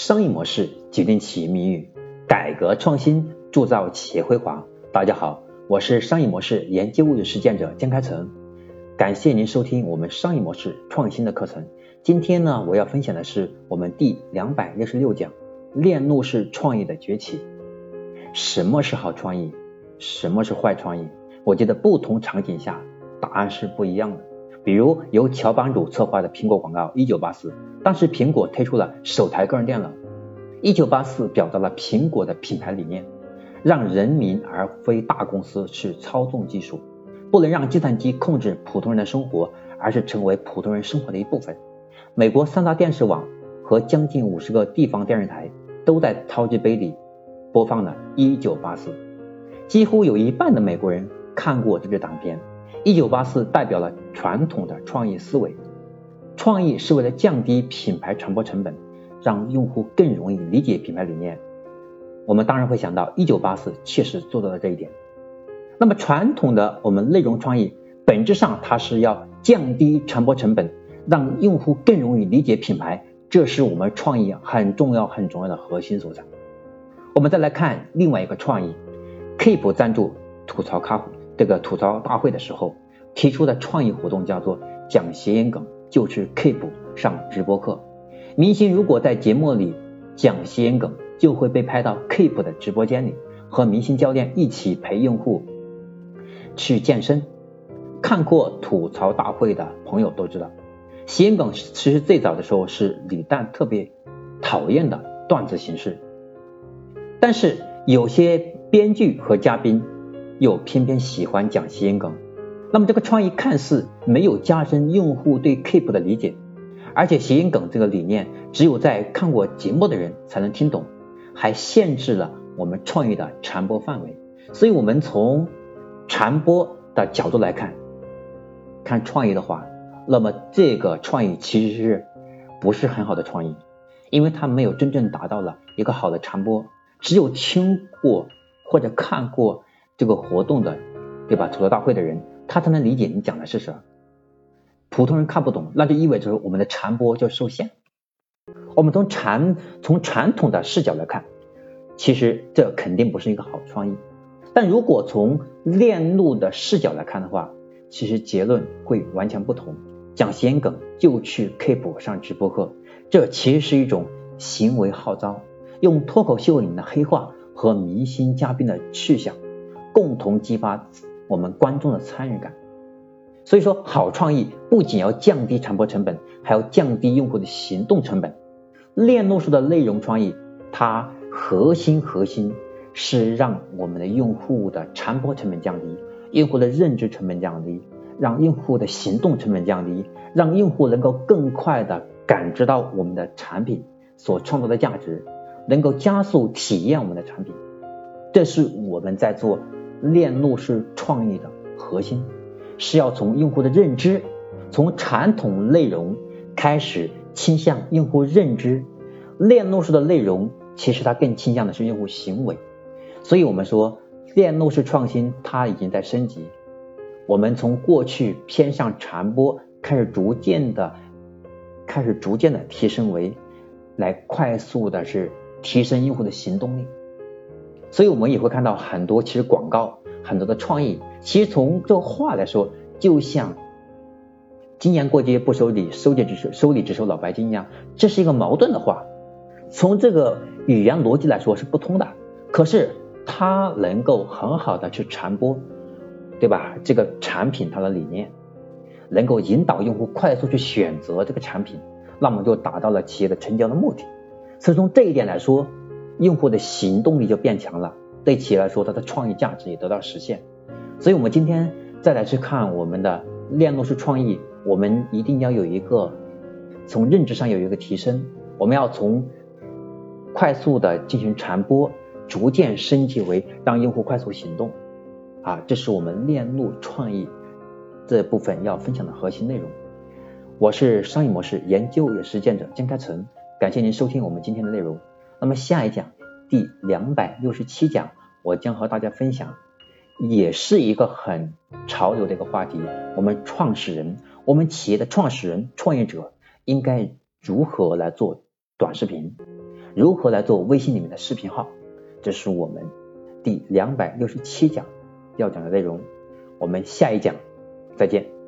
商业模式决定企业命运，改革创新铸造企业辉煌。大家好，我是商业模式研究与实践者江开成，感谢您收听我们商业模式创新的课程。今天呢，我要分享的是我们第两百六十六讲链路式创意的崛起。什么是好创意？什么是坏创意？我觉得不同场景下答案是不一样的。比如由乔帮主策划的苹果广告《一九八四》，当时苹果推出了首台个人电脑。一九八四表达了苹果的品牌理念，让人民而非大公司去操纵技术，不能让计算机控制普通人的生活，而是成为普通人生活的一部分。美国三大电视网和将近五十个地方电视台都在超级杯里播放了《一九八四》，几乎有一半的美国人看过这支短片。一九八四代表了传统的创意思维，创意是为了降低品牌传播成本，让用户更容易理解品牌理念。我们当然会想到，一九八四确实做到了这一点。那么传统的我们内容创意，本质上它是要降低传播成本，让用户更容易理解品牌，这是我们创意很重要很重要的核心所在。我们再来看另外一个创意，Keep 赞助吐槽咖啡。这个吐槽大会的时候提出的创意活动叫做讲谐音梗，就去 Keep 上直播课。明星如果在节目里讲谐音梗，就会被拍到 Keep 的直播间里，和明星教练一起陪用户去健身。看过吐槽大会的朋友都知道，谐音梗其实最早的时候是李诞特别讨厌的段子形式，但是有些编剧和嘉宾。又偏偏喜欢讲谐音梗，那么这个创意看似没有加深用户对 Keep 的理解，而且谐音梗这个理念只有在看过节目的人才能听懂，还限制了我们创意的传播范围。所以，我们从传播的角度来看，看创意的话，那么这个创意其实是不是很好的创意，因为它没有真正达到了一个好的传播。只有听过或者看过。这个活动的，对吧？吐槽大会的人，他才能理解你讲的是什么。普通人看不懂，那就意味着我们的传播就受限。我们从传从传统的视角来看，其实这肯定不是一个好创意。但如果从链路的视角来看的话，其实结论会完全不同。讲闲梗就去 Keep 上直播课，这其实是一种行为号召，用脱口秀里面的黑话和明星嘉宾的去向。共同激发我们观众的参与感，所以说好创意不仅要降低传播成本，还要降低用户的行动成本。链路式的内容创意，它核心核心是让我们的用户的传播成本降低，用户的认知成本降低，让用户的行动成本降低，让用户能够更快的感知到我们的产品所创造的价值，能够加速体验我们的产品。这是我们在做。链路式创意的核心是要从用户的认知，从传统内容开始倾向用户认知。链路式的内容其实它更倾向的是用户行为，所以我们说链路式创新它已经在升级。我们从过去偏向传播，开始逐渐的开始逐渐的提升为来快速的是提升用户的行动力。所以我们也会看到很多，其实广告很多的创意，其实从这话来说，就像今年过节不收礼，收节只收收礼只收老白金一样，这是一个矛盾的话。从这个语言逻辑来说是不通的，可是它能够很好的去传播，对吧？这个产品它的理念，能够引导用户快速去选择这个产品，那么就达到了企业的成交的目的。所以从这一点来说。用户的行动力就变强了，对企业来说，它的创意价值也得到实现。所以，我们今天再来去看我们的链路式创意，我们一定要有一个从认知上有一个提升，我们要从快速的进行传播，逐渐升级为让用户快速行动。啊，这是我们链路创意这部分要分享的核心内容。我是商业模式研究与实践者江开成，感谢您收听我们今天的内容。那么下一讲第两百六十七讲，我将和大家分享，也是一个很潮流的一个话题。我们创始人，我们企业的创始人、创业者应该如何来做短视频？如何来做微信里面的视频号，这是我们第两百六十七讲要讲的内容。我们下一讲再见。